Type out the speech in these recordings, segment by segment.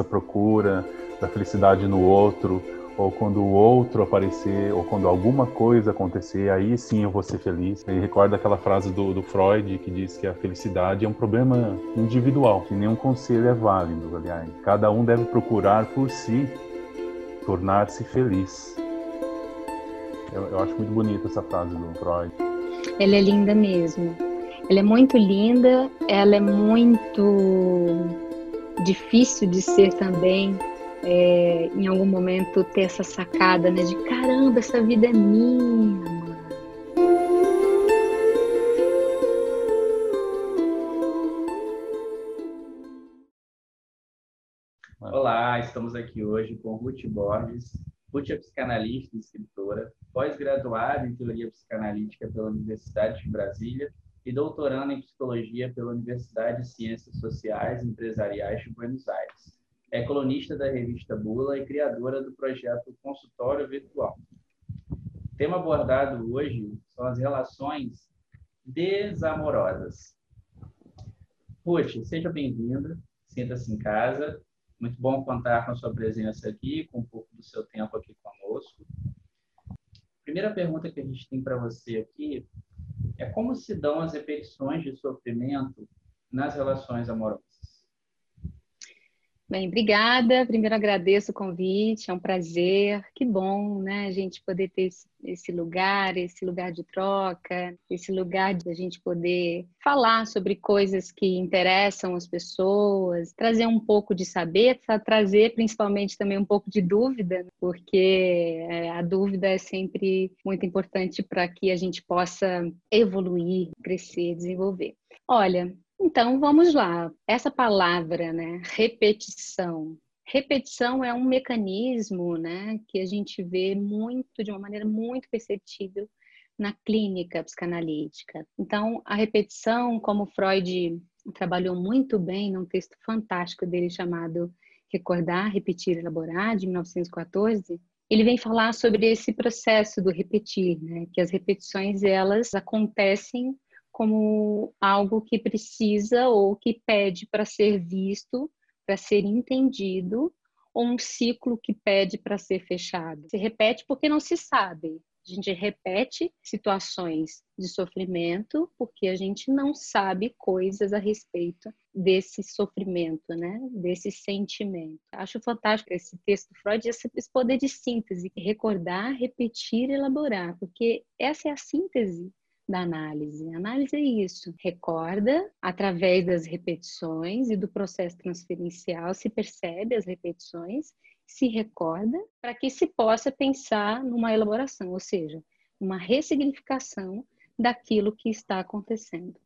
essa procura da felicidade no outro, ou quando o outro aparecer, ou quando alguma coisa acontecer, aí sim eu vou ser feliz. Ele recorda aquela frase do, do Freud que diz que a felicidade é um problema individual, que nenhum conselho é válido, aliás. Cada um deve procurar por si tornar-se feliz. Eu, eu acho muito bonita essa frase do Freud. Ela é linda mesmo. Ela é muito linda, ela é muito difícil de ser também é, em algum momento ter essa sacada, né, de caramba, essa vida é minha, Olá, estamos aqui hoje com Ruth Borges. Ruth é psicanalista e escritora, pós-graduada em teoria psicanalítica pela Universidade de Brasília e doutoranda em psicologia pela Universidade de Ciências Sociais e Empresariais de Buenos Aires é colunista da revista Bula e criadora do projeto Consultório Virtual. O tema abordado hoje são as relações desamorosas. Ruth, seja bem-vinda, sinta-se em casa. Muito bom contar com a sua presença aqui, com um pouco do seu tempo aqui conosco. Primeira pergunta que a gente tem para você aqui é como se dão as repetições de sofrimento nas relações amorosas? Bem, obrigada. Primeiro agradeço o convite, é um prazer. Que bom, né, a gente poder ter esse, esse lugar, esse lugar de troca, esse lugar de a gente poder falar sobre coisas que interessam as pessoas, trazer um pouco de saber, trazer principalmente também um pouco de dúvida, porque é, a dúvida é sempre muito importante para que a gente possa evoluir, crescer, desenvolver. Olha, então, vamos lá. Essa palavra, né, repetição. Repetição é um mecanismo, né, que a gente vê muito, de uma maneira muito perceptível na clínica psicanalítica. Então, a repetição, como Freud trabalhou muito bem num texto fantástico dele chamado Recordar, Repetir, Elaborar, de 1914, ele vem falar sobre esse processo do repetir, né? que as repetições elas acontecem como algo que precisa ou que pede para ser visto, para ser entendido, ou um ciclo que pede para ser fechado. Se repete porque não se sabe. A gente repete situações de sofrimento porque a gente não sabe coisas a respeito desse sofrimento, né? Desse sentimento. Acho fantástico esse texto Freud, esse poder de síntese, recordar, repetir, elaborar, porque essa é a síntese da análise. A análise é isso, recorda através das repetições e do processo transferencial, se percebe as repetições, se recorda para que se possa pensar numa elaboração, ou seja, uma ressignificação daquilo que está acontecendo.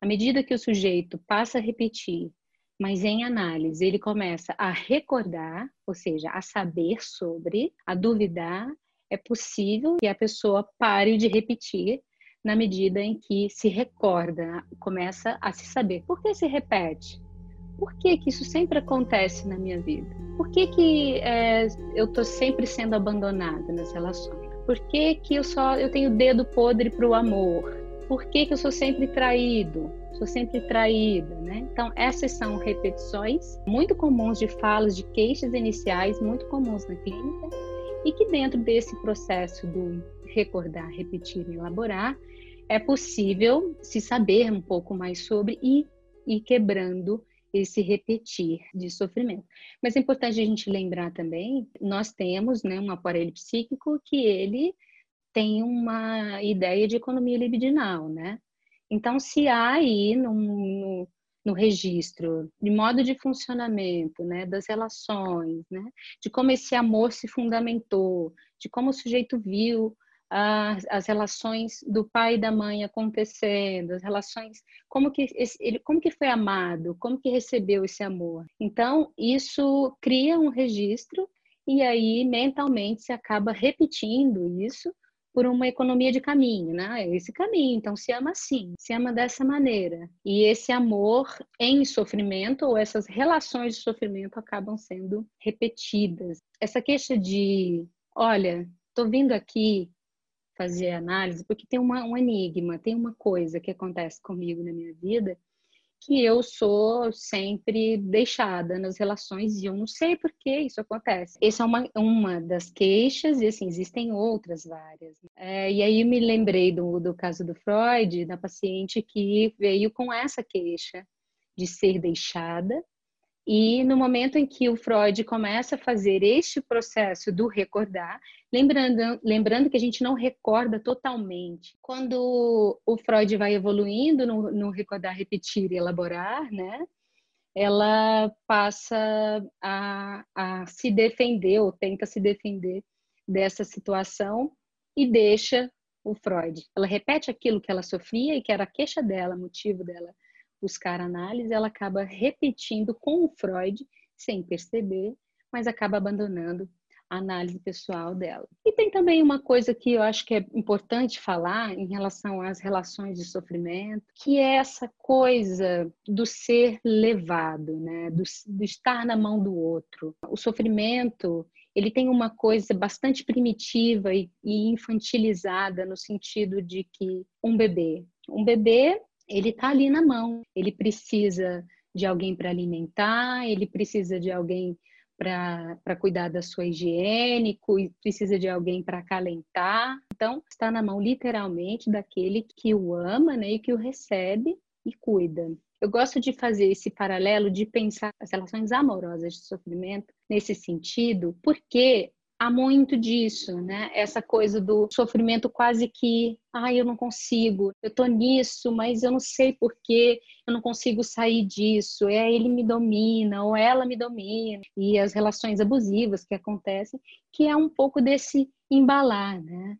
À medida que o sujeito passa a repetir, mas em análise ele começa a recordar, ou seja, a saber sobre, a duvidar, é possível que a pessoa pare de repetir na medida em que se recorda, começa a se saber. Por que se repete? Por que, que isso sempre acontece na minha vida? Por que, que é, eu estou sempre sendo abandonada nas relações? Por que, que eu só eu tenho dedo podre para o amor? Por que, que eu sou sempre traído? Sou sempre traída, né? Então, essas são repetições muito comuns de falas, de queixas iniciais, muito comuns na clínica, e que dentro desse processo do recordar, repetir e elaborar, é possível se saber um pouco mais sobre e ir quebrando esse repetir de sofrimento. Mas é importante a gente lembrar também, nós temos né, um aparelho psíquico que ele tem uma ideia de economia libidinal, né? Então, se há aí no, no, no registro de modo de funcionamento, né, das relações, né, de como esse amor se fundamentou, de como o sujeito viu as, as relações do pai e da mãe acontecendo, as relações, como que ele, como que foi amado, como que recebeu esse amor. Então, isso cria um registro e aí mentalmente se acaba repetindo isso por uma economia de caminho, né? Esse caminho, então se ama assim, se ama dessa maneira. E esse amor em sofrimento ou essas relações de sofrimento acabam sendo repetidas. Essa queixa de, olha, tô vindo aqui fazer análise, porque tem uma, um enigma, tem uma coisa que acontece comigo na minha vida que eu sou sempre deixada nas relações e eu não sei por que isso acontece. Essa é uma, uma das queixas, e assim, existem outras várias. É, e aí me lembrei do, do caso do Freud, da paciente que veio com essa queixa de ser deixada e no momento em que o Freud começa a fazer este processo do recordar, lembrando, lembrando que a gente não recorda totalmente. Quando o Freud vai evoluindo no, no recordar, repetir e elaborar, né? Ela passa a, a se defender ou tenta se defender dessa situação e deixa o Freud. Ela repete aquilo que ela sofria e que era a queixa dela, motivo dela buscar análise, ela acaba repetindo com o Freud, sem perceber, mas acaba abandonando a análise pessoal dela. E tem também uma coisa que eu acho que é importante falar em relação às relações de sofrimento, que é essa coisa do ser levado, né? do, do estar na mão do outro. O sofrimento ele tem uma coisa bastante primitiva e, e infantilizada no sentido de que um bebê, um bebê ele está ali na mão. Ele precisa de alguém para alimentar, ele precisa de alguém para cuidar da sua higiene, precisa de alguém para acalentar. Então, está na mão literalmente daquele que o ama né, e que o recebe e cuida. Eu gosto de fazer esse paralelo de pensar as relações amorosas de sofrimento nesse sentido, porque há muito disso, né? Essa coisa do sofrimento quase que, ai, ah, eu não consigo, eu tô nisso, mas eu não sei por que eu não consigo sair disso. É ele me domina ou ela me domina e as relações abusivas que acontecem, que é um pouco desse embalar, né?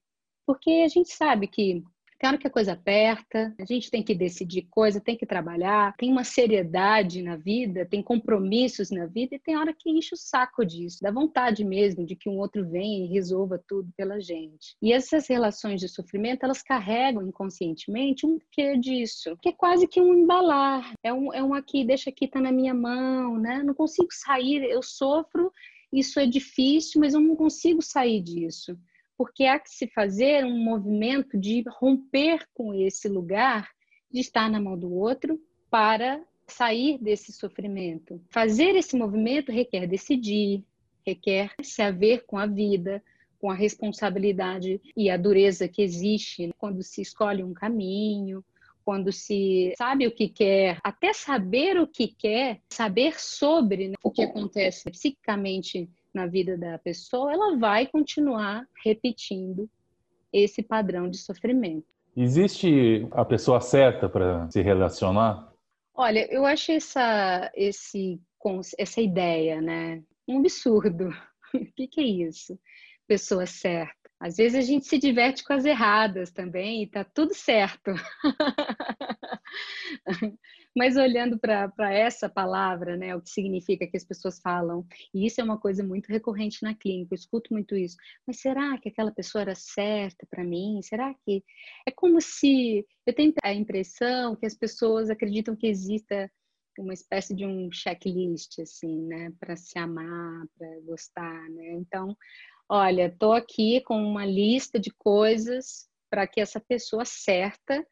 Porque a gente sabe que hora que a coisa aperta, a gente tem que decidir coisa, tem que trabalhar, tem uma seriedade na vida, tem compromissos na vida e tem hora que enche o saco disso, dá vontade mesmo de que um outro venha e resolva tudo pela gente. E essas relações de sofrimento, elas carregam inconscientemente um quê disso, que é quase que um embalar, é um, é um aqui, deixa aqui, tá na minha mão, né? Não consigo sair, eu sofro, isso é difícil, mas eu não consigo sair disso porque há que se fazer um movimento de romper com esse lugar de estar na mão do outro para sair desse sofrimento. Fazer esse movimento requer decidir, requer se haver com a vida, com a responsabilidade e a dureza que existe quando se escolhe um caminho, quando se sabe o que quer, até saber o que quer, saber sobre né, o que acontece psiquicamente na vida da pessoa, ela vai continuar repetindo esse padrão de sofrimento. Existe a pessoa certa para se relacionar? Olha, eu acho essa, esse, essa ideia, né, um absurdo. o que, que é isso? Pessoa certa. Às vezes a gente se diverte com as erradas também e tá tudo certo. Mas olhando para essa palavra, né, o que significa que as pessoas falam, e isso é uma coisa muito recorrente na clínica, eu escuto muito isso. Mas será que aquela pessoa era certa para mim? Será que é como se eu tenho a impressão que as pessoas acreditam que exista uma espécie de um checklist assim, né, para se amar, para gostar, né? Então, olha, estou aqui com uma lista de coisas para que essa pessoa certa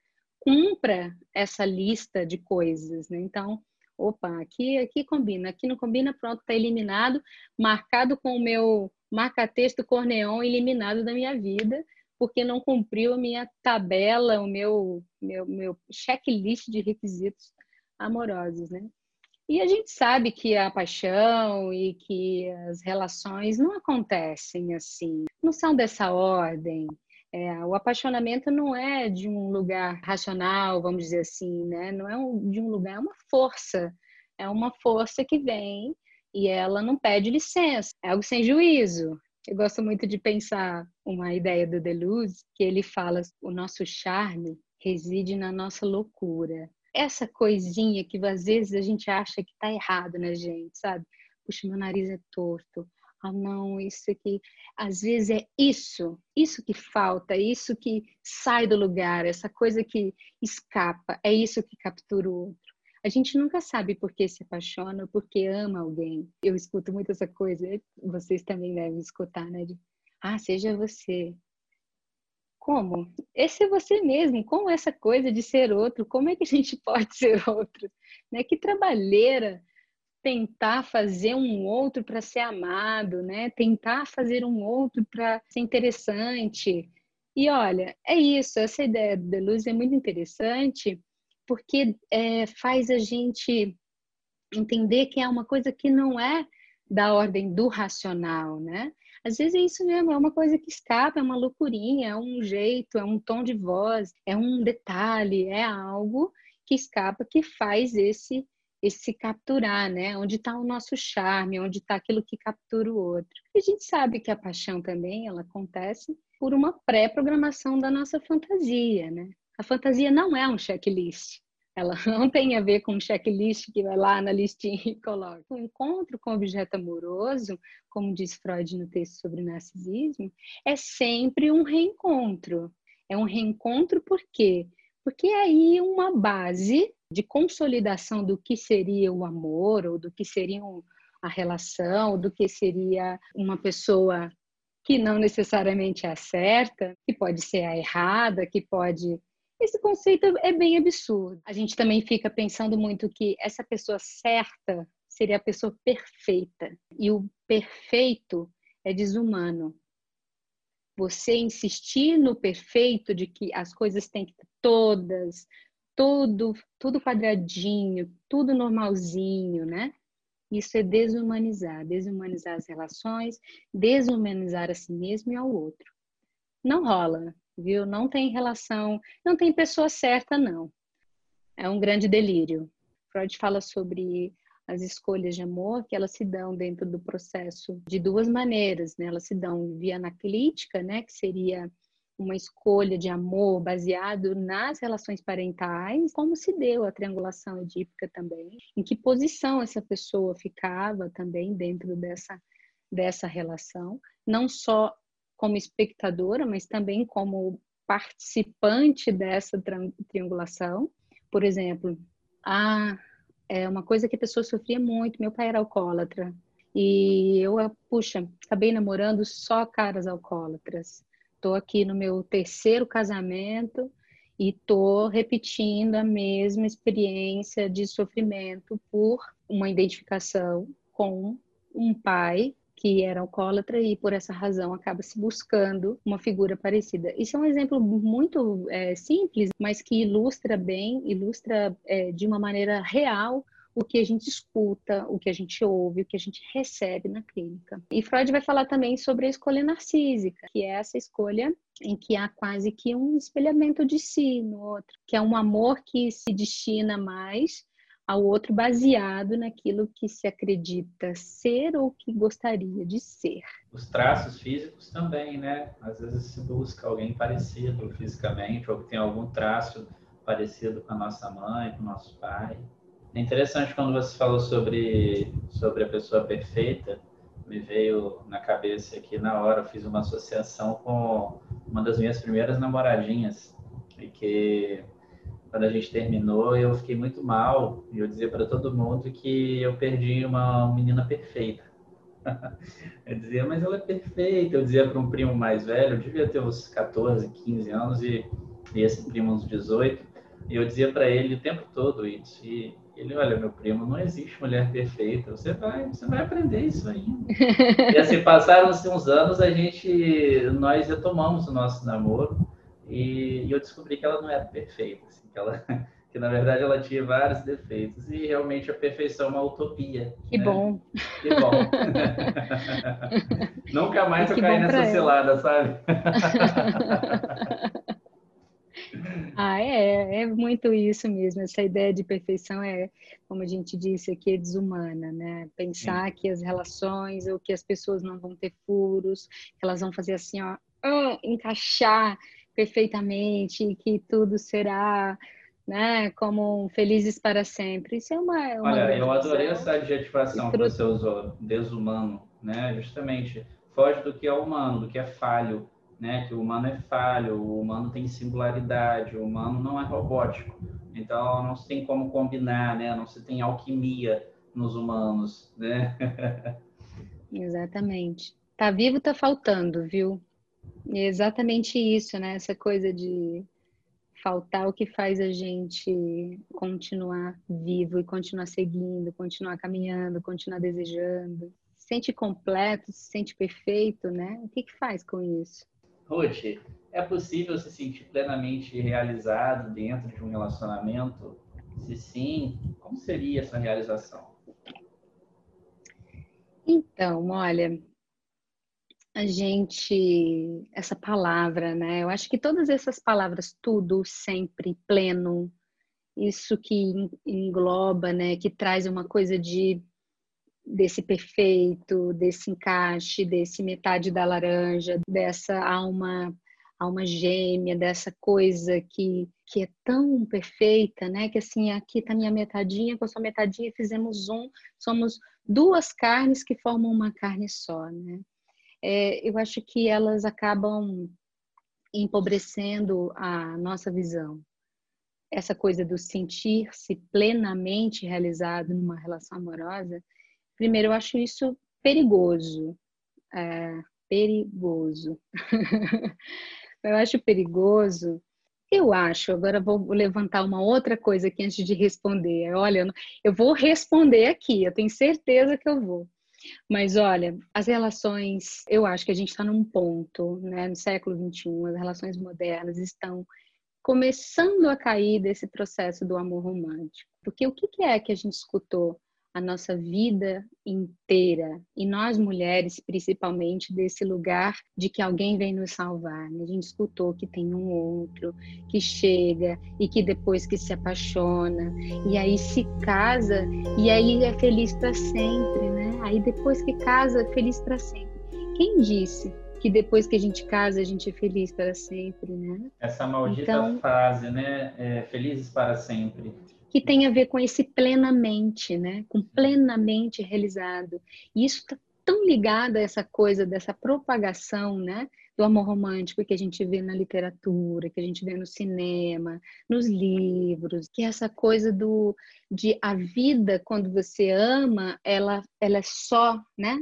cumpra essa lista de coisas, né? Então, opa, aqui, aqui combina, aqui não combina, pronto, está eliminado, marcado com o meu marca-texto corneon eliminado da minha vida, porque não cumpriu a minha tabela, o meu, meu, meu checklist de requisitos amorosos, né? E a gente sabe que a paixão e que as relações não acontecem assim, não são dessa ordem. É, o apaixonamento não é de um lugar racional, vamos dizer assim, né? Não é um, de um lugar, é uma força. É uma força que vem e ela não pede licença. É algo sem juízo. Eu gosto muito de pensar uma ideia do Deleuze, que ele fala: o nosso charme reside na nossa loucura essa coisinha que às vezes a gente acha que tá errado na gente, sabe? Puxa, meu nariz é torto. Ah, não, isso aqui. Às vezes é isso, isso que falta, isso que sai do lugar, essa coisa que escapa, é isso que captura o outro. A gente nunca sabe por que se apaixona, por que ama alguém. Eu escuto muito essa coisa, vocês também devem escutar, né? De, ah, seja você. como? Esse é você mesmo, como essa coisa de ser outro, como é que a gente pode ser outro? Né? Que trabalheira tentar fazer um outro para ser amado, né? Tentar fazer um outro para ser interessante. E olha, é isso, essa ideia da luz é muito interessante, porque é, faz a gente entender que é uma coisa que não é da ordem do racional, né? Às vezes é isso mesmo, é uma coisa que escapa, é uma loucurinha, é um jeito, é um tom de voz, é um detalhe, é algo que escapa que faz esse esse capturar, né? Onde está o nosso charme, onde está aquilo que captura o outro. E a gente sabe que a paixão também ela acontece por uma pré-programação da nossa fantasia, né? A fantasia não é um checklist. Ela não tem a ver com um checklist que vai lá na listinha e coloca. O encontro com o objeto amoroso, como diz Freud no texto sobre narcisismo, é sempre um reencontro. É um reencontro por quê? Porque é aí uma base de consolidação do que seria o amor, ou do que seria a relação, do que seria uma pessoa que não necessariamente é a certa, que pode ser a errada, que pode esse conceito é bem absurdo. A gente também fica pensando muito que essa pessoa certa seria a pessoa perfeita. E o perfeito é desumano. Você insistir no perfeito de que as coisas têm que todas, tudo, tudo quadradinho, tudo normalzinho, né? Isso é desumanizar, desumanizar as relações, desumanizar a si mesmo e ao outro. Não rola viu? Não tem relação, não tem pessoa certa, não. É um grande delírio. Freud fala sobre as escolhas de amor que elas se dão dentro do processo de duas maneiras, né? Elas se dão via analítica, né, que seria uma escolha de amor baseado nas relações parentais, como se deu a triangulação edípica também, em que posição essa pessoa ficava também dentro dessa dessa relação, não só como espectadora, mas também como participante dessa triangulação. Por exemplo, a, é uma coisa que a pessoa sofria muito. Meu pai era alcoólatra e eu, puxa, acabei namorando só caras alcoólatras. Estou aqui no meu terceiro casamento e estou repetindo a mesma experiência de sofrimento por uma identificação com um pai que era alcoólatra e por essa razão acaba se buscando uma figura parecida. Isso é um exemplo muito é, simples, mas que ilustra bem, ilustra é, de uma maneira real o que a gente escuta, o que a gente ouve, o que a gente recebe na clínica. E Freud vai falar também sobre a escolha narcísica, que é essa escolha em que há quase que um espelhamento de si no outro, que é um amor que se destina mais ao outro baseado naquilo que se acredita ser ou que gostaria de ser. Os traços físicos também, né? Às vezes se busca alguém parecido fisicamente ou que tem algum traço parecido com a nossa mãe, com o nosso pai. É interessante quando você falou sobre, sobre a pessoa perfeita, me veio na cabeça aqui na hora, eu fiz uma associação com uma das minhas primeiras namoradinhas, e que quando a gente terminou, eu fiquei muito mal. E eu dizia para todo mundo que eu perdi uma menina perfeita. eu dizia, mas ela é perfeita. Eu dizia para um primo mais velho, eu devia ter uns 14, 15 anos, e, e esse primo uns 18. E eu dizia para ele o tempo todo isso. E ele, olha, meu primo, não existe mulher perfeita. Você vai, você vai aprender isso ainda. e assim, passaram-se uns anos, a gente, nós retomamos o nosso namoro. E, e eu descobri que ela não era perfeita. Assim que ela que na verdade ela tinha vários defeitos e realmente a perfeição é uma utopia. Que né? bom. Que bom. Nunca mais eu caí nessa cilada, sabe? Ah, é, é muito isso mesmo. Essa ideia de perfeição é, como a gente disse aqui, é desumana, né? Pensar Sim. que as relações ou que as pessoas não vão ter furos, que elas vão fazer assim, ó, encaixar perfeitamente, que tudo será né, como felizes para sempre. Isso é uma. uma Olha, eu adorei essa adjetivação que você usou, desumano, né? Justamente foge do que é humano, do que é falho, né? Que o humano é falho, o humano tem singularidade, o humano não é robótico. Então não se tem como combinar, né? Não se tem alquimia nos humanos, né? Exatamente. Tá vivo, tá faltando, viu? É exatamente isso, né? Essa coisa de faltar o que faz a gente continuar vivo e continuar seguindo, continuar caminhando, continuar desejando. Se sente completo, se sente perfeito, né? O que, que faz com isso? Ruth, é possível se sentir plenamente realizado dentro de um relacionamento? Se sim, como seria essa realização? Então, olha, a gente, essa palavra, né? Eu acho que todas essas palavras, tudo, sempre, pleno, isso que engloba, né? Que traz uma coisa de desse perfeito, desse encaixe, desse metade da laranja, dessa alma alma gêmea, dessa coisa que, que é tão perfeita, né? Que assim, aqui tá minha metadinha, com a sua metadinha, fizemos um, somos duas carnes que formam uma carne só, né? é, eu acho que elas acabam empobrecendo a nossa visão. Essa coisa do sentir-se plenamente realizado numa relação amorosa, primeiro eu acho isso perigoso. É, perigoso. eu acho perigoso. Eu acho, agora vou levantar uma outra coisa aqui antes de responder. Olha, eu vou responder aqui, eu tenho certeza que eu vou. Mas olha, as relações, eu acho que a gente está num ponto, né, no século XXI, as relações modernas estão começando a cair desse processo do amor romântico. Porque o que é que a gente escutou a nossa vida inteira, e nós mulheres principalmente, desse lugar de que alguém vem nos salvar. Né? A gente escutou que tem um outro, que chega e que depois que se apaixona, e aí se casa, e aí é feliz para sempre, né? Aí depois que casa, é feliz para sempre. Quem disse que depois que a gente casa a gente é feliz para sempre, né? Essa maldita então, frase, né? É, felizes para sempre que tem a ver com esse plenamente, né? Com plenamente realizado. E isso está tão ligado a essa coisa dessa propagação, né? Do amor romântico que a gente vê na literatura, que a gente vê no cinema, nos livros, que é essa coisa do de a vida quando você ama, ela ela é só, né?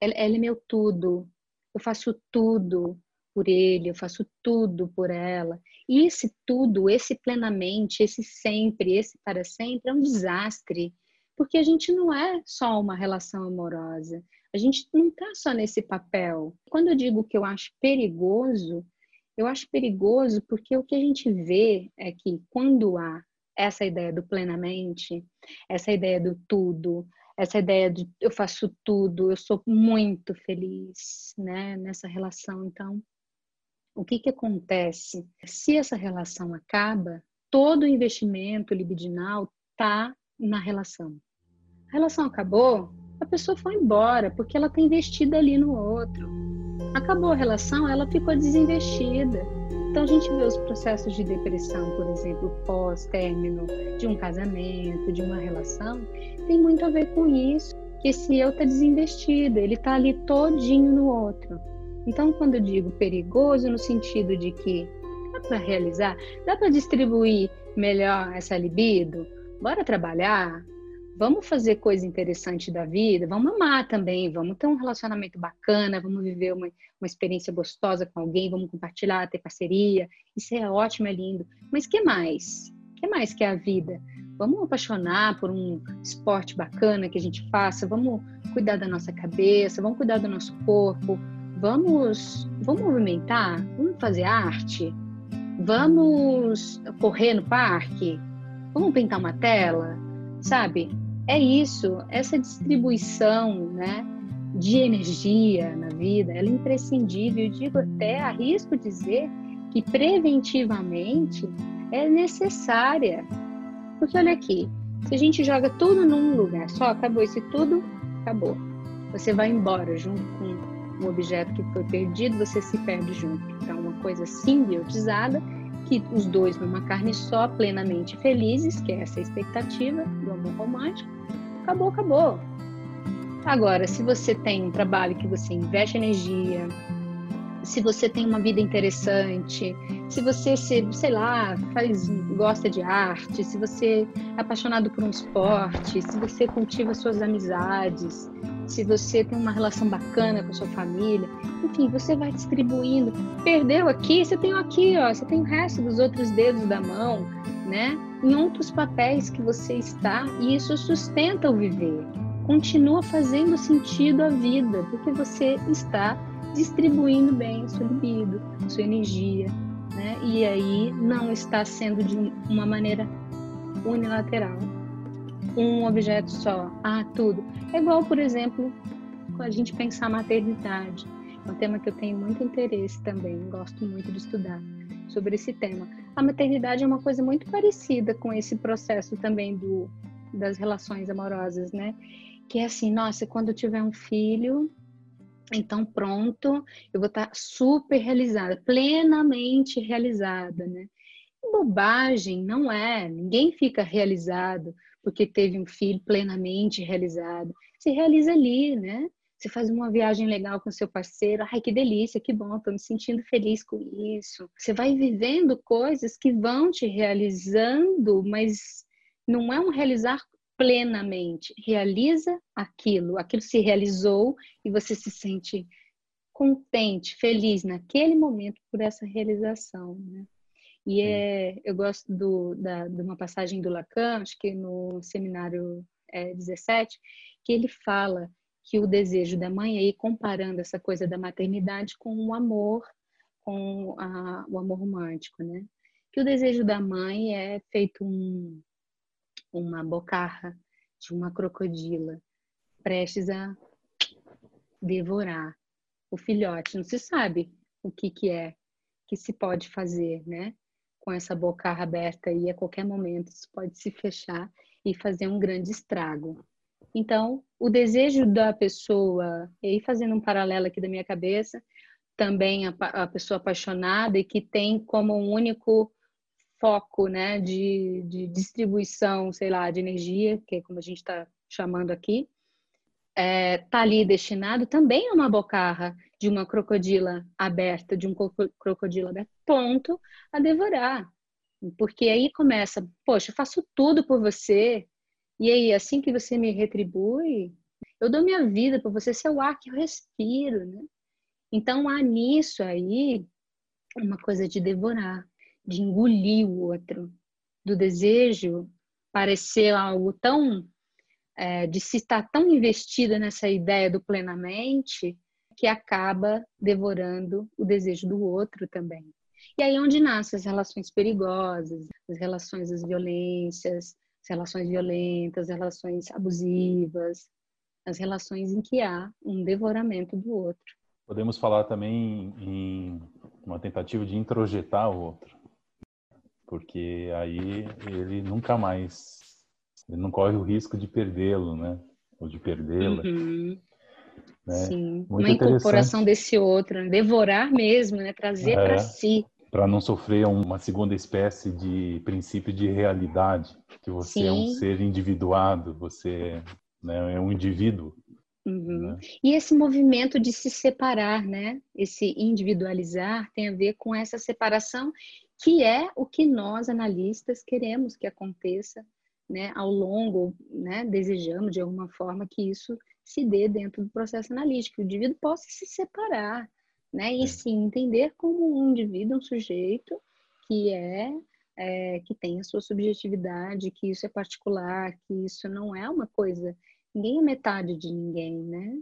Ela, ela é meu tudo. Eu faço tudo por ele, eu faço tudo por ela. E esse tudo, esse plenamente, esse sempre, esse para sempre é um desastre, porque a gente não é só uma relação amorosa. A gente não está só nesse papel. Quando eu digo que eu acho perigoso, eu acho perigoso porque o que a gente vê é que quando há essa ideia do plenamente, essa ideia do tudo, essa ideia de eu faço tudo, eu sou muito feliz, né, nessa relação. Então, o que, que acontece? Se essa relação acaba, todo o investimento libidinal está na relação. A relação acabou, a pessoa foi embora, porque ela está investida ali no outro. Acabou a relação, ela ficou desinvestida. Então a gente vê os processos de depressão, por exemplo, pós-término de um casamento, de uma relação, tem muito a ver com isso, que esse eu está desinvestido, ele está ali todinho no outro. Então, quando eu digo perigoso, no sentido de que dá para realizar, dá para distribuir melhor essa libido, bora trabalhar, vamos fazer coisa interessante da vida, vamos amar também, vamos ter um relacionamento bacana, vamos viver uma, uma experiência gostosa com alguém, vamos compartilhar, ter parceria, isso é ótimo, é lindo. Mas que mais? que mais que é a vida? Vamos apaixonar por um esporte bacana que a gente faça, vamos cuidar da nossa cabeça, vamos cuidar do nosso corpo, vamos, vamos movimentar, vamos fazer arte, vamos correr no parque, vamos pintar uma tela, sabe? É isso, essa distribuição, né, de energia na vida, ela é imprescindível. Eu digo até, arrisco dizer que preventivamente é necessária. Porque olha aqui, se a gente joga tudo num lugar só, acabou esse tudo, acabou. Você vai embora junto com um objeto que foi perdido, você se perde junto. Então, uma coisa simbiotizada, que os dois numa carne só, plenamente felizes, que é essa expectativa do amor romântico, acabou, acabou. Agora, se você tem um trabalho que você investe energia, se você tem uma vida interessante, se você, se, sei lá, faz, gosta de arte, se você é apaixonado por um esporte, se você cultiva suas amizades, se você tem uma relação bacana com a sua família, enfim, você vai distribuindo. Perdeu aqui, você tem aqui, ó, você tem o resto dos outros dedos da mão, né? Em outros papéis que você está, e isso sustenta o viver. Continua fazendo sentido a vida, porque você está distribuindo bem a sua libido, a sua energia, né? E aí não está sendo de uma maneira unilateral. Um objeto só, ah, tudo. É igual, por exemplo, a gente pensar a maternidade. É um tema que eu tenho muito interesse também, gosto muito de estudar sobre esse tema. A maternidade é uma coisa muito parecida com esse processo também do, das relações amorosas, né? Que é assim, nossa, quando eu tiver um filho, então pronto, eu vou estar super realizada, plenamente realizada, né? bobagem, não é. Ninguém fica realizado porque teve um filho plenamente realizado. Se realiza ali, né? Você faz uma viagem legal com seu parceiro, ai que delícia, que bom, tô me sentindo feliz com isso. Você vai vivendo coisas que vão te realizando, mas não é um realizar plenamente. Realiza aquilo, aquilo se realizou e você se sente contente, feliz naquele momento por essa realização, né? E é, eu gosto do, da, de uma passagem do Lacan, acho que no seminário é, 17, que ele fala que o desejo da mãe, aí comparando essa coisa da maternidade com o amor, com a, o amor romântico, né? Que o desejo da mãe é feito um, uma bocarra de uma crocodila prestes a devorar o filhote. Não se sabe o que, que é que se pode fazer, né? Com essa boca aberta e a qualquer momento isso pode se fechar e fazer um grande estrago. Então, o desejo da pessoa, e aí fazendo um paralelo aqui da minha cabeça, também a, a pessoa apaixonada e que tem como um único foco né, de, de distribuição, sei lá, de energia, que é como a gente está chamando aqui, está é, tá ali destinado também a uma bocarra de uma crocodila aberta, de um crocodilo aberto, ponto a devorar. Porque aí começa, poxa, eu faço tudo por você, e aí, assim que você me retribui, eu dou minha vida por você, seu ar que eu respiro, né? Então há nisso aí uma coisa de devorar, de engolir o outro, do desejo parecer algo tão é, de se estar tão investida nessa ideia do plenamente que acaba devorando o desejo do outro também. E aí é onde nascem as relações perigosas, as relações das violências, as relações violentas, as relações abusivas, as relações em que há um devoramento do outro. Podemos falar também em uma tentativa de introjetar o outro, porque aí ele nunca mais ele não corre o risco de perdê-lo, né? Ou de perdê-la. Uhum. Né? Sim, Muito uma incorporação desse outro, né? devorar mesmo, né? Trazer é, para si. Para não sofrer uma segunda espécie de princípio de realidade, que você Sim. é um ser individuado, você né, é um indivíduo. Uhum. Né? E esse movimento de se separar, né? Esse individualizar tem a ver com essa separação que é o que nós analistas queremos que aconteça né, ao longo, né, desejamos de alguma forma que isso se dê dentro do processo analítico, que o indivíduo possa se separar, né, e é. se entender como um indivíduo, um sujeito que é, é, que tem a sua subjetividade, que isso é particular, que isso não é uma coisa, ninguém é metade de ninguém, né?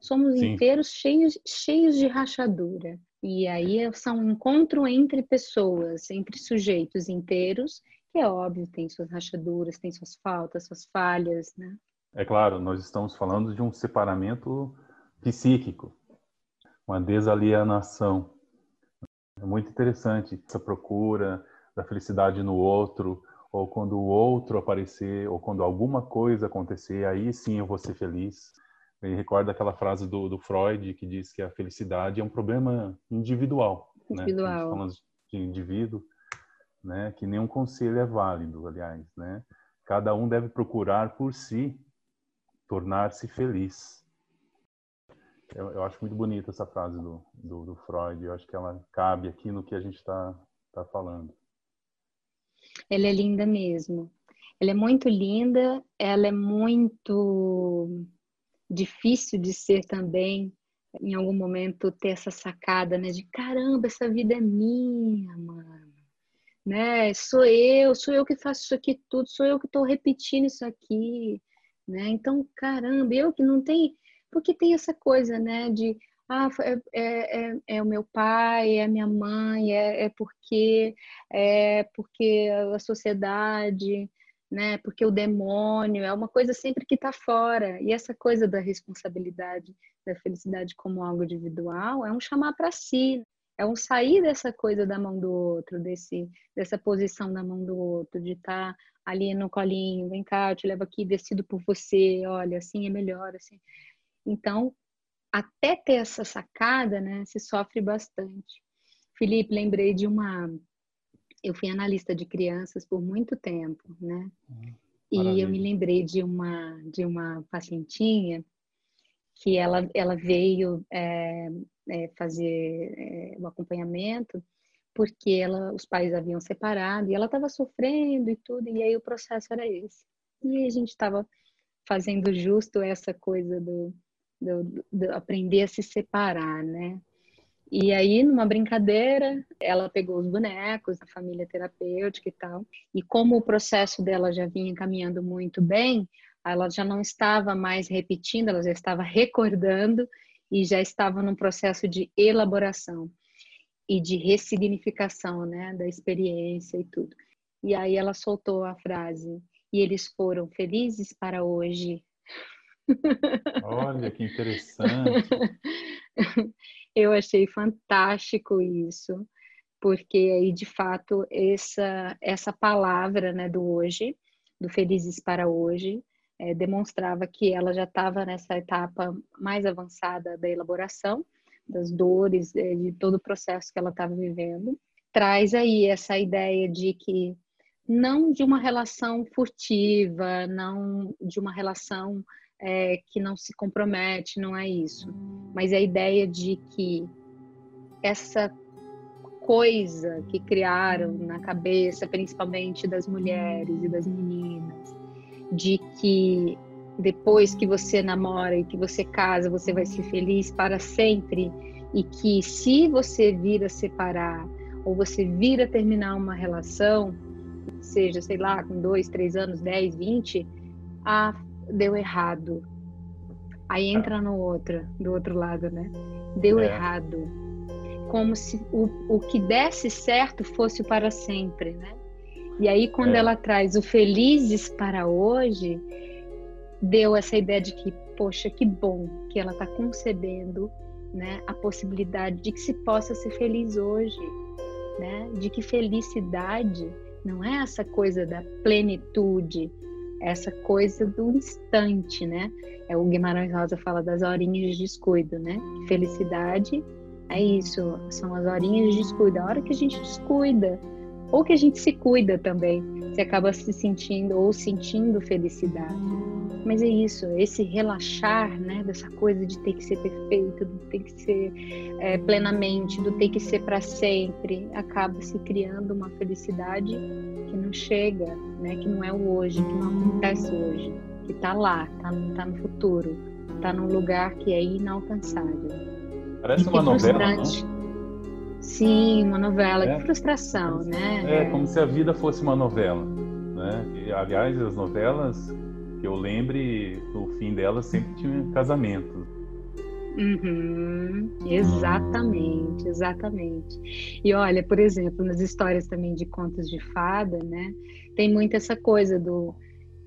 Somos Sim. inteiros cheios, cheios de rachadura. E aí são um encontro entre pessoas, entre sujeitos inteiros que é óbvio, tem suas rachaduras, tem suas faltas, suas falhas, né? É claro, nós estamos falando de um separamento psíquico, uma desalienação. É muito interessante essa procura da felicidade no outro, ou quando o outro aparecer, ou quando alguma coisa acontecer, aí sim eu vou ser feliz. Me recorda aquela frase do, do, Freud que diz que a felicidade é um problema individual. Né? Individual. Né? Falamos de indivíduo né? Que nenhum conselho é válido, aliás, né? Cada um deve procurar por si tornar-se feliz. Eu, eu, acho muito bonita essa frase do, do, do, Freud. Eu acho que ela cabe aqui no que a gente está tá falando. Ela é linda mesmo. Ela é muito linda. Ela é muito difícil de ser também, em algum momento, ter essa sacada, né? De caramba, essa vida é minha, mano. Né? Sou eu, sou eu que faço isso aqui tudo, sou eu que estou repetindo isso aqui, né? Então, caramba, eu que não tem, porque tem essa coisa, né? De ah, é, é, é, é, o meu pai, é a minha mãe, é, é porque é porque a sociedade, né? Porque o demônio é uma coisa sempre que está fora. E essa coisa da responsabilidade, da felicidade como algo individual, é um chamar para si, é um sair dessa coisa da mão do outro, desse dessa posição da mão do outro, de estar tá ali no colinho, vem cá, eu te levo aqui, decido por você, olha, assim é melhor, assim. Então, até ter essa sacada, né, se sofre bastante. Felipe, lembrei de uma eu fui analista de crianças por muito tempo, né? Hum, e eu me lembrei de uma de uma pacientinha que ela ela veio é, é, fazer é, o acompanhamento porque ela os pais haviam separado e ela estava sofrendo e tudo e aí o processo era esse e a gente estava fazendo justo essa coisa do, do, do aprender a se separar, né? E aí, numa brincadeira, ela pegou os bonecos da família terapêutica e tal. E como o processo dela já vinha caminhando muito bem, ela já não estava mais repetindo, ela já estava recordando e já estava num processo de elaboração e de ressignificação, né, da experiência e tudo. E aí ela soltou a frase: "E eles foram felizes para hoje". Olha que interessante. Eu achei fantástico isso, porque aí de fato essa essa palavra, né, do hoje, do felizes para hoje, é, demonstrava que ela já estava nessa etapa mais avançada da elaboração das dores, é, de todo o processo que ela estava vivendo. Traz aí essa ideia de que não de uma relação furtiva, não de uma relação é, que não se compromete, não é isso. Mas a ideia de que essa coisa que criaram na cabeça, principalmente das mulheres e das meninas, de que depois que você namora e que você casa, você vai ser feliz para sempre e que se você vir a separar ou você vir a terminar uma relação, seja, sei lá, com dois, três anos, dez, vinte, a deu errado. Aí entra no outro, do outro lado, né? Deu é. errado. Como se o, o que desse certo fosse para sempre, né? E aí, quando é. ela traz o felizes para hoje, deu essa ideia de que, poxa, que bom que ela está concebendo né, a possibilidade de que se possa ser feliz hoje, né? De que felicidade não é essa coisa da plenitude, essa coisa do instante, né? É o Guimarães Rosa fala das horinhas de descuido, né? Felicidade é isso, são as horinhas de descuido. A hora que a gente descuida, ou que a gente se cuida também, você acaba se sentindo ou sentindo felicidade. Mas é isso, esse relaxar, né, dessa coisa de ter que ser perfeito, do ter que ser é, plenamente, do ter que ser para sempre, acaba se criando uma felicidade que não chega, né, que não é o hoje, que não acontece hoje, que está lá, está tá no futuro, está num lugar que é inalcançável. Parece uma novela, não? Sim, uma novela, é. que frustração, né? É, como se a vida fosse uma novela, né? E, aliás, as novelas que eu lembre, no fim delas sempre tinha casamento. Uhum, exatamente, exatamente. E olha, por exemplo, nas histórias também de contos de fada, né? Tem muito essa coisa do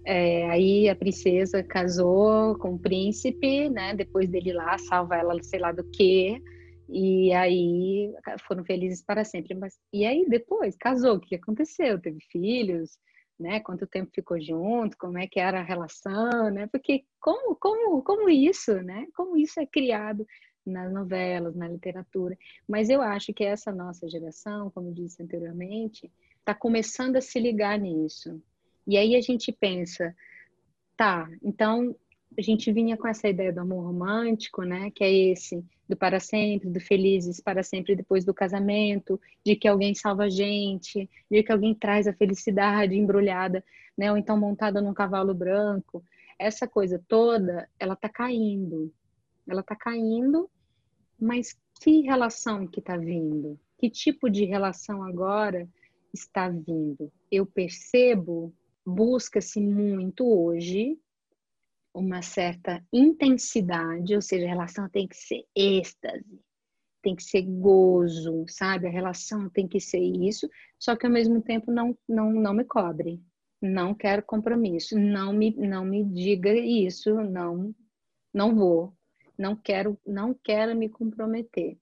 é, aí a princesa casou com o príncipe, né? Depois dele lá salva ela, sei lá do que, e aí foram felizes para sempre. Mas e aí depois casou, o que aconteceu? Teve filhos? né? Quanto tempo ficou junto, como é que era a relação, né? Porque como, como, como isso, né? Como isso é criado nas novelas, na literatura. Mas eu acho que essa nossa geração, como disse anteriormente, está começando a se ligar nisso. E aí a gente pensa, tá, então a gente vinha com essa ideia do amor romântico, né? Que é esse do para sempre, do felizes para sempre depois do casamento, de que alguém salva a gente, de que alguém traz a felicidade embrulhada, né? Ou então montada num cavalo branco. essa coisa toda, ela tá caindo. Ela tá caindo, mas que relação que tá vindo? Que tipo de relação agora está vindo? Eu percebo, busca-se muito hoje uma certa intensidade, ou seja, a relação tem que ser êxtase, tem que ser gozo, sabe? A relação tem que ser isso, só que ao mesmo tempo não, não, não me cobre. Não quero compromisso, não me, não me diga isso, não, não vou, não quero, não quero me comprometer.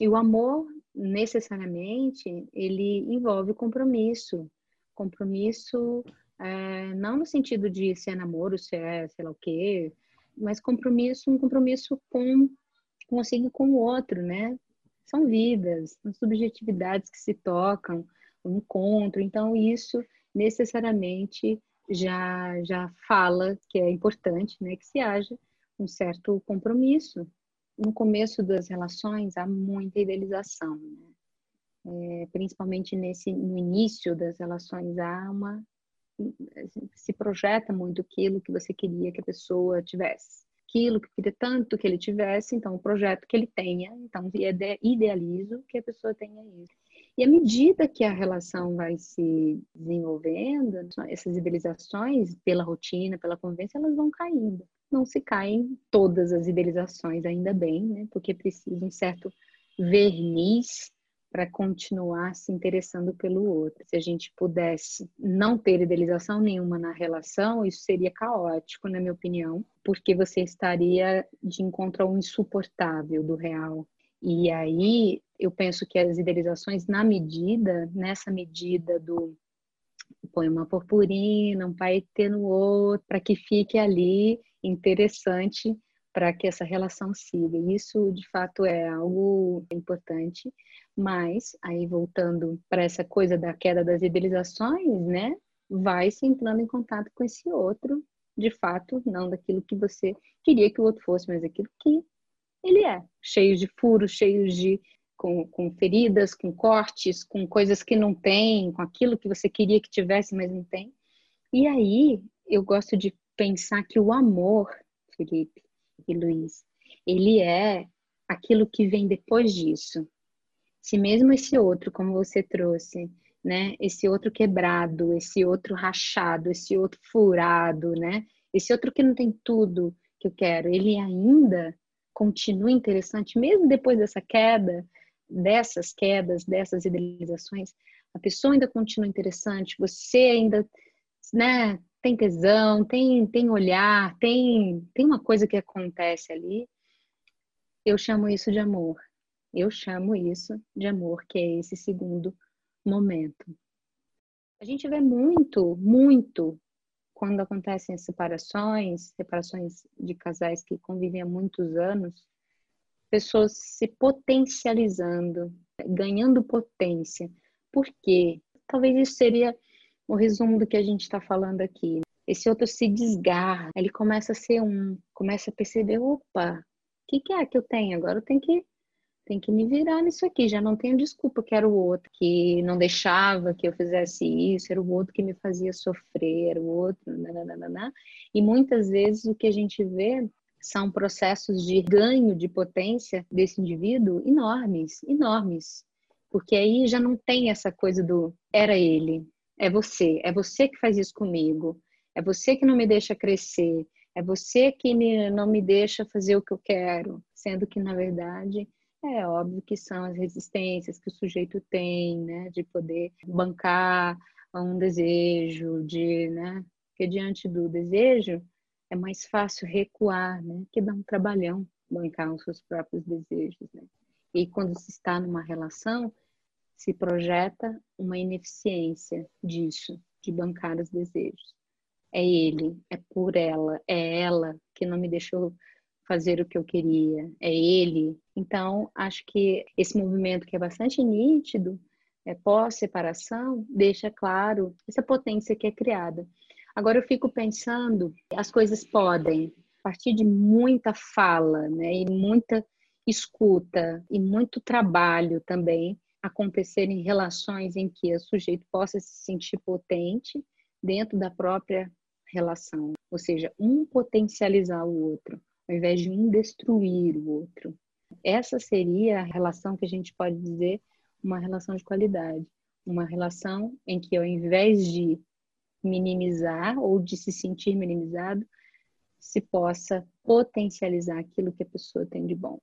E o amor, necessariamente, ele envolve compromisso. Compromisso é, não no sentido de se é namoro, se é sei lá o quê, mas compromisso, um compromisso com consigo com o outro, né? São vidas, são subjetividades que se tocam, um encontro. Então, isso necessariamente já, já fala que é importante né, que se haja um certo compromisso. No começo das relações, há muita idealização. Né? É, principalmente nesse, no início das relações, há uma se projeta muito aquilo que você queria que a pessoa tivesse. Aquilo que queria tanto que ele tivesse, então o projeto que ele tenha, então idealizo que a pessoa tenha isso. E à medida que a relação vai se desenvolvendo, essas idealizações, pela rotina, pela convivência, elas vão caindo. Não se caem todas as idealizações, ainda bem, né? Porque precisa um certo verniz para continuar se interessando pelo outro. Se a gente pudesse não ter idealização nenhuma na relação, isso seria caótico, na minha opinião, porque você estaria de encontro ao insuportável do real. E aí eu penso que as idealizações, na medida, nessa medida do põe uma purpurina, um paetê no outro, para que fique ali interessante para que essa relação siga. Isso, de fato, é algo importante. Mas, aí voltando para essa coisa da queda das idealizações, né? Vai se entrando em contato com esse outro, de fato, não daquilo que você queria que o outro fosse, mas daquilo que ele é. Cheio de furos, cheio de. Com, com feridas, com cortes, com coisas que não tem, com aquilo que você queria que tivesse, mas não tem. E aí, eu gosto de pensar que o amor, Felipe e Luiz, ele é aquilo que vem depois disso. Se mesmo esse outro, como você trouxe, né, esse outro quebrado, esse outro rachado, esse outro furado, né, esse outro que não tem tudo que eu quero, ele ainda continua interessante, mesmo depois dessa queda, dessas quedas, dessas idealizações, a pessoa ainda continua interessante, você ainda, né, tem tesão, tem, tem olhar, tem, tem uma coisa que acontece ali. Eu chamo isso de amor. Eu chamo isso de amor, que é esse segundo momento. A gente vê muito, muito, quando acontecem separações, separações de casais que convivem há muitos anos, pessoas se potencializando, ganhando potência. Por quê? Talvez isso seria o resumo do que a gente está falando aqui. Esse outro se desgarra, ele começa a ser um, começa a perceber, opa, o que, que é que eu tenho agora? Eu tenho que tem que me virar nisso aqui, já não tenho desculpa que era o outro que não deixava que eu fizesse isso, era o outro que me fazia sofrer, era o outro, nananana. e muitas vezes o que a gente vê são processos de ganho de potência desse indivíduo enormes, enormes, porque aí já não tem essa coisa do era ele, é você, é você que faz isso comigo, é você que não me deixa crescer, é você que me, não me deixa fazer o que eu quero, sendo que na verdade é óbvio que são as resistências que o sujeito tem, né, de poder bancar um desejo, de, né, porque diante do desejo é mais fácil recuar, né, que dar um trabalhão bancar os seus próprios desejos, né. E quando se está numa relação, se projeta uma ineficiência disso, de bancar os desejos. É ele, é por ela, é ela que não me deixou fazer o que eu queria, é ele. Então, acho que esse movimento que é bastante nítido, é, pós-separação, deixa claro essa potência que é criada. Agora eu fico pensando, as coisas podem, a partir de muita fala, né, e muita escuta e muito trabalho também acontecer em relações em que o sujeito possa se sentir potente dentro da própria relação, ou seja, um potencializar o outro, ao invés de um destruir o outro. Essa seria a relação que a gente pode dizer uma relação de qualidade, uma relação em que ao invés de minimizar ou de se sentir minimizado, se possa potencializar aquilo que a pessoa tem de bom.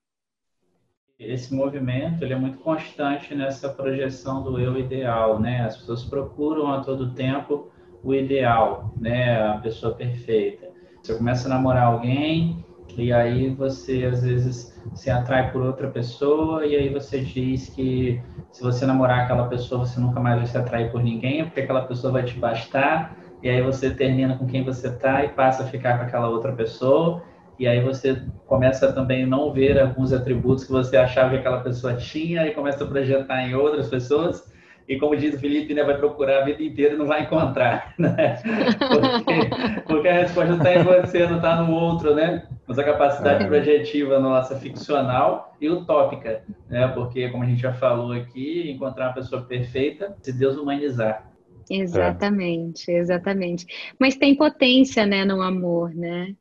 Esse movimento ele é muito constante nessa projeção do eu ideal, né? As pessoas procuram a todo tempo o ideal, né? A pessoa perfeita. Você começa a namorar alguém e aí você às vezes se atrai por outra pessoa e aí você diz que se você namorar aquela pessoa você nunca mais vai se atrair por ninguém porque aquela pessoa vai te bastar e aí você termina com quem você tá e passa a ficar com aquela outra pessoa e aí você começa também a não ver alguns atributos que você achava que aquela pessoa tinha e começa a projetar em outras pessoas e como diz o Felipe, né, vai procurar a vida inteira e não vai encontrar, né? Porque, porque a resposta está em você, não está no outro, né? Mas a capacidade é. projetiva nossa ficcional e utópica, né? Porque, como a gente já falou aqui, encontrar uma pessoa perfeita, se Deus humanizar. Exatamente, é. exatamente. Mas tem potência, né, no amor, né?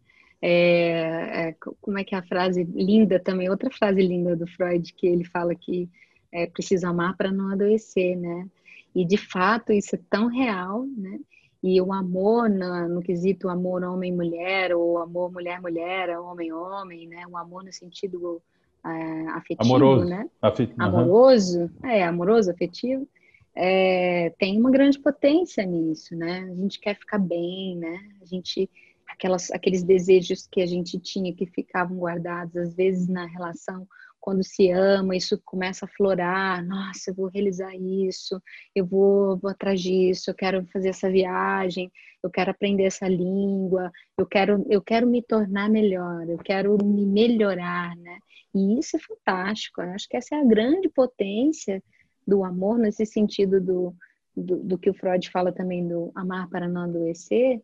É, é, como é que é a frase linda também? Outra frase linda do Freud que ele fala que é preciso amar para não adoecer, né? E de fato isso é tão real, né? E o amor no, no quesito amor homem-mulher ou amor mulher-mulher, homem-homem, né? O amor no sentido é, afetivo, amoroso. né? Afet... Amoroso, uhum. é, amoroso, afetivo é, tem uma grande potência nisso, né? A gente quer ficar bem, né? A gente aquelas, aqueles desejos que a gente tinha que ficavam guardados às vezes na relação quando se ama, isso começa a florar. Nossa, eu vou realizar isso, eu vou, vou atrás disso, eu quero fazer essa viagem, eu quero aprender essa língua, eu quero, eu quero me tornar melhor, eu quero me melhorar, né? E isso é fantástico. Eu acho que essa é a grande potência do amor, nesse sentido do, do, do, que o Freud fala também do amar para não adoecer,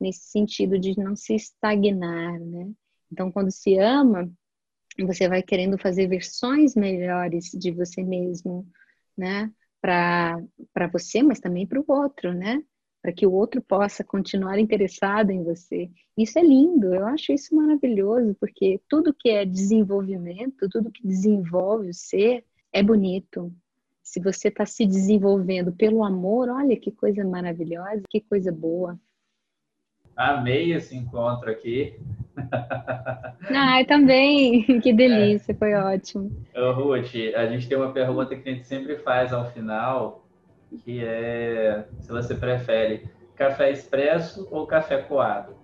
nesse sentido de não se estagnar, né? Então, quando se ama, você vai querendo fazer versões melhores de você mesmo, né? Para você, mas também para o outro, né? Para que o outro possa continuar interessado em você. Isso é lindo, eu acho isso maravilhoso, porque tudo que é desenvolvimento, tudo que desenvolve o ser, é bonito, se você está se desenvolvendo pelo amor, olha que coisa maravilhosa, que coisa boa. Amei esse encontro aqui. Ai, também. Que delícia, é. foi ótimo. Ô, Ruth, a gente tem uma pergunta que a gente sempre faz ao final, que é se você prefere café expresso ou café coado?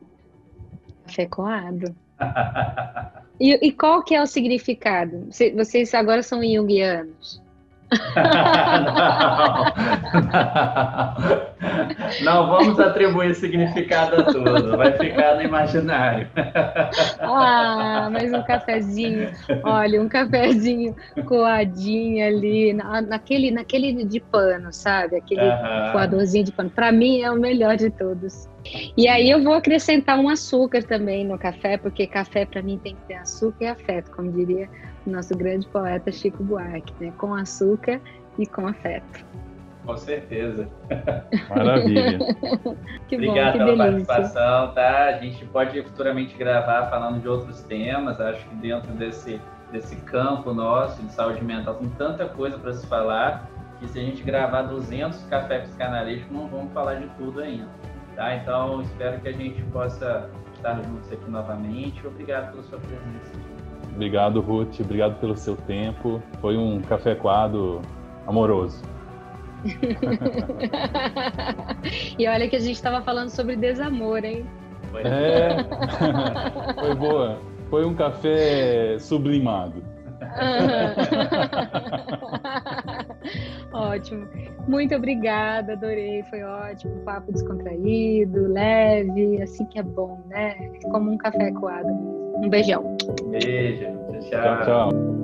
Café coado. e, e, qual que é o significado? Vocês agora são junguianos não, não, vamos atribuir significado a tudo, vai ficar no imaginário. Ah, mas um cafezinho, olha, um cafezinho coadinho ali, na, naquele, naquele de pano, sabe? Aquele coadorzinho de pano. Para mim é o melhor de todos. E aí eu vou acrescentar um açúcar também no café, porque café para mim tem que ter açúcar e afeto, como diria nosso grande poeta Chico Buarque, né? Com açúcar e com afeto. Com certeza. Maravilha. que Obrigado bom, que pela delícia. participação, tá? A gente pode futuramente gravar falando de outros temas. Acho que dentro desse, desse campo nosso de saúde mental tem tanta coisa para se falar que se a gente gravar 200 cafés psicanalíticos, não vamos falar de tudo ainda. Tá? Então, espero que a gente possa estar juntos aqui novamente. Obrigado pela sua presença. Obrigado, Ruth. Obrigado pelo seu tempo. Foi um café coado amoroso. e olha que a gente estava falando sobre desamor, hein? É, foi boa. Foi um café sublimado. ótimo. Muito obrigada, adorei, foi ótimo. Papo descontraído, leve, assim que é bom, né? Como um café coado mesmo. Um beijão. Beijo. tchau. tchau. tchau.